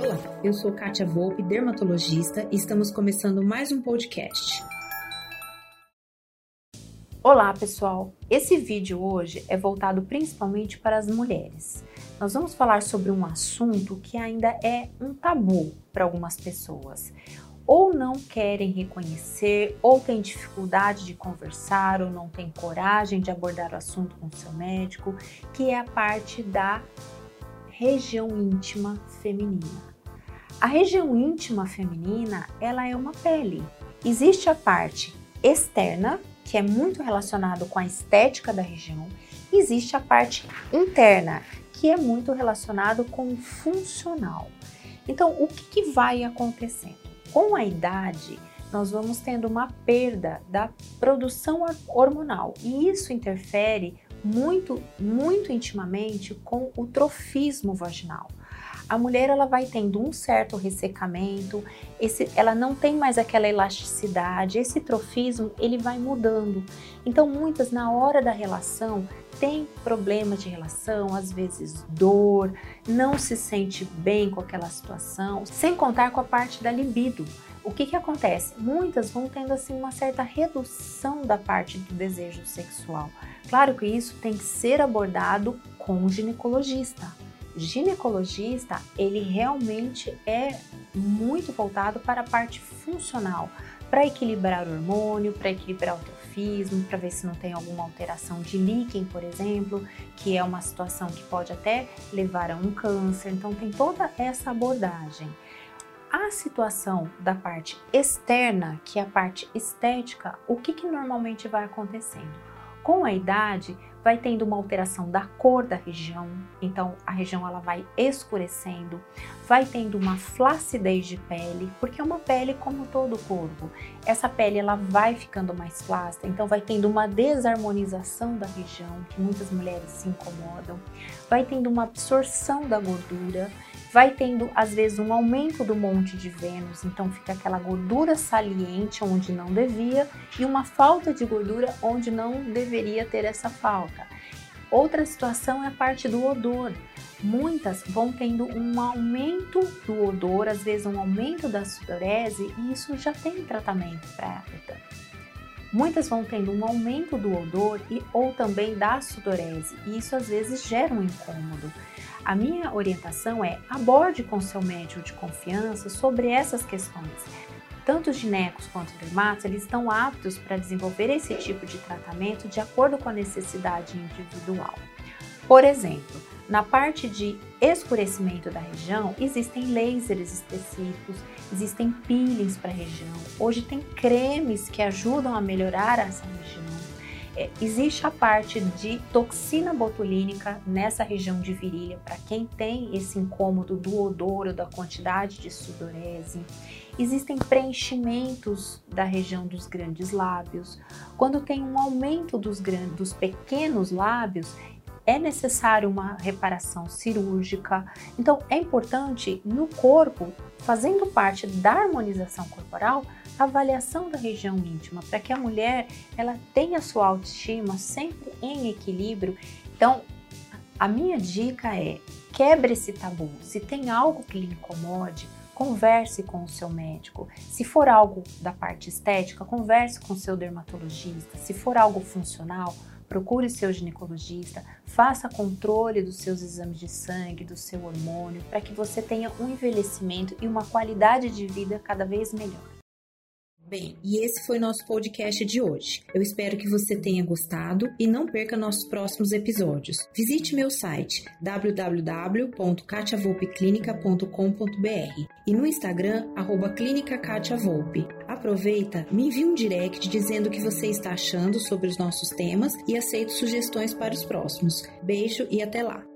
Olá, eu sou Kátia Volpe, dermatologista, e estamos começando mais um podcast. Olá, pessoal! Esse vídeo hoje é voltado principalmente para as mulheres. Nós vamos falar sobre um assunto que ainda é um tabu para algumas pessoas. Ou não querem reconhecer, ou têm dificuldade de conversar, ou não têm coragem de abordar o assunto com seu médico, que é a parte da região íntima feminina. A região íntima feminina, ela é uma pele. Existe a parte externa, que é muito relacionado com a estética da região, e existe a parte interna, que é muito relacionado com o funcional. Então, o que, que vai acontecendo? Com a idade, nós vamos tendo uma perda da produção hormonal e isso interfere muito, muito intimamente com o trofismo vaginal a mulher ela vai tendo um certo ressecamento, esse, ela não tem mais aquela elasticidade, esse trofismo ele vai mudando. Então muitas na hora da relação tem problemas de relação, às vezes dor, não se sente bem com aquela situação, sem contar com a parte da libido. O que que acontece? Muitas vão tendo assim uma certa redução da parte do desejo sexual. Claro que isso tem que ser abordado com o ginecologista ginecologista, ele realmente é muito voltado para a parte funcional, para equilibrar o hormônio, para equilibrar o trofismo, para ver se não tem alguma alteração de líquen, por exemplo, que é uma situação que pode até levar a um câncer. Então tem toda essa abordagem. A situação da parte externa, que é a parte estética, o que, que normalmente vai acontecendo? Com a idade, vai tendo uma alteração da cor da região, então a região ela vai escurecendo, vai tendo uma flacidez de pele, porque é uma pele como todo o corpo. Essa pele ela vai ficando mais flácida, então vai tendo uma desarmonização da região, que muitas mulheres se incomodam, vai tendo uma absorção da gordura, vai tendo às vezes um aumento do monte de Vênus, então fica aquela gordura saliente onde não devia e uma falta de gordura onde não deveria ter essa falta. Outra situação é a parte do odor. Muitas vão tendo um aumento do odor, às vezes um aumento da sudorese, e isso já tem tratamento para Muitas vão tendo um aumento do odor e ou também da sudorese, e isso às vezes gera um incômodo. A minha orientação é aborde com seu médico de confiança sobre essas questões. Tanto os ginecos quanto os dermatos, eles estão aptos para desenvolver esse tipo de tratamento de acordo com a necessidade individual. Por exemplo, na parte de escurecimento da região, existem lasers específicos, existem peelings para a região. Hoje tem cremes que ajudam a melhorar essa região. É, existe a parte de toxina botulínica nessa região de virilha, para quem tem esse incômodo do odor ou da quantidade de sudorese. Existem preenchimentos da região dos grandes lábios. Quando tem um aumento dos, grandes, dos pequenos lábios, é necessário uma reparação cirúrgica. Então, é importante no corpo, fazendo parte da harmonização corporal, avaliação da região íntima, para que a mulher ela tenha sua autoestima sempre em equilíbrio. Então, a minha dica é: quebre esse tabu. Se tem algo que lhe incomode, converse com o seu médico. Se for algo da parte estética, converse com o seu dermatologista. Se for algo funcional, procure seu ginecologista, faça controle dos seus exames de sangue, do seu hormônio, para que você tenha um envelhecimento e uma qualidade de vida cada vez melhor. Bem, e esse foi nosso podcast de hoje. Eu espero que você tenha gostado e não perca nossos próximos episódios. Visite meu site www.catiavolpeclinica.com.br e no Instagram, arroba Clínica Katia Volpe. Aproveita, me envie um direct dizendo o que você está achando sobre os nossos temas e aceito sugestões para os próximos. Beijo e até lá!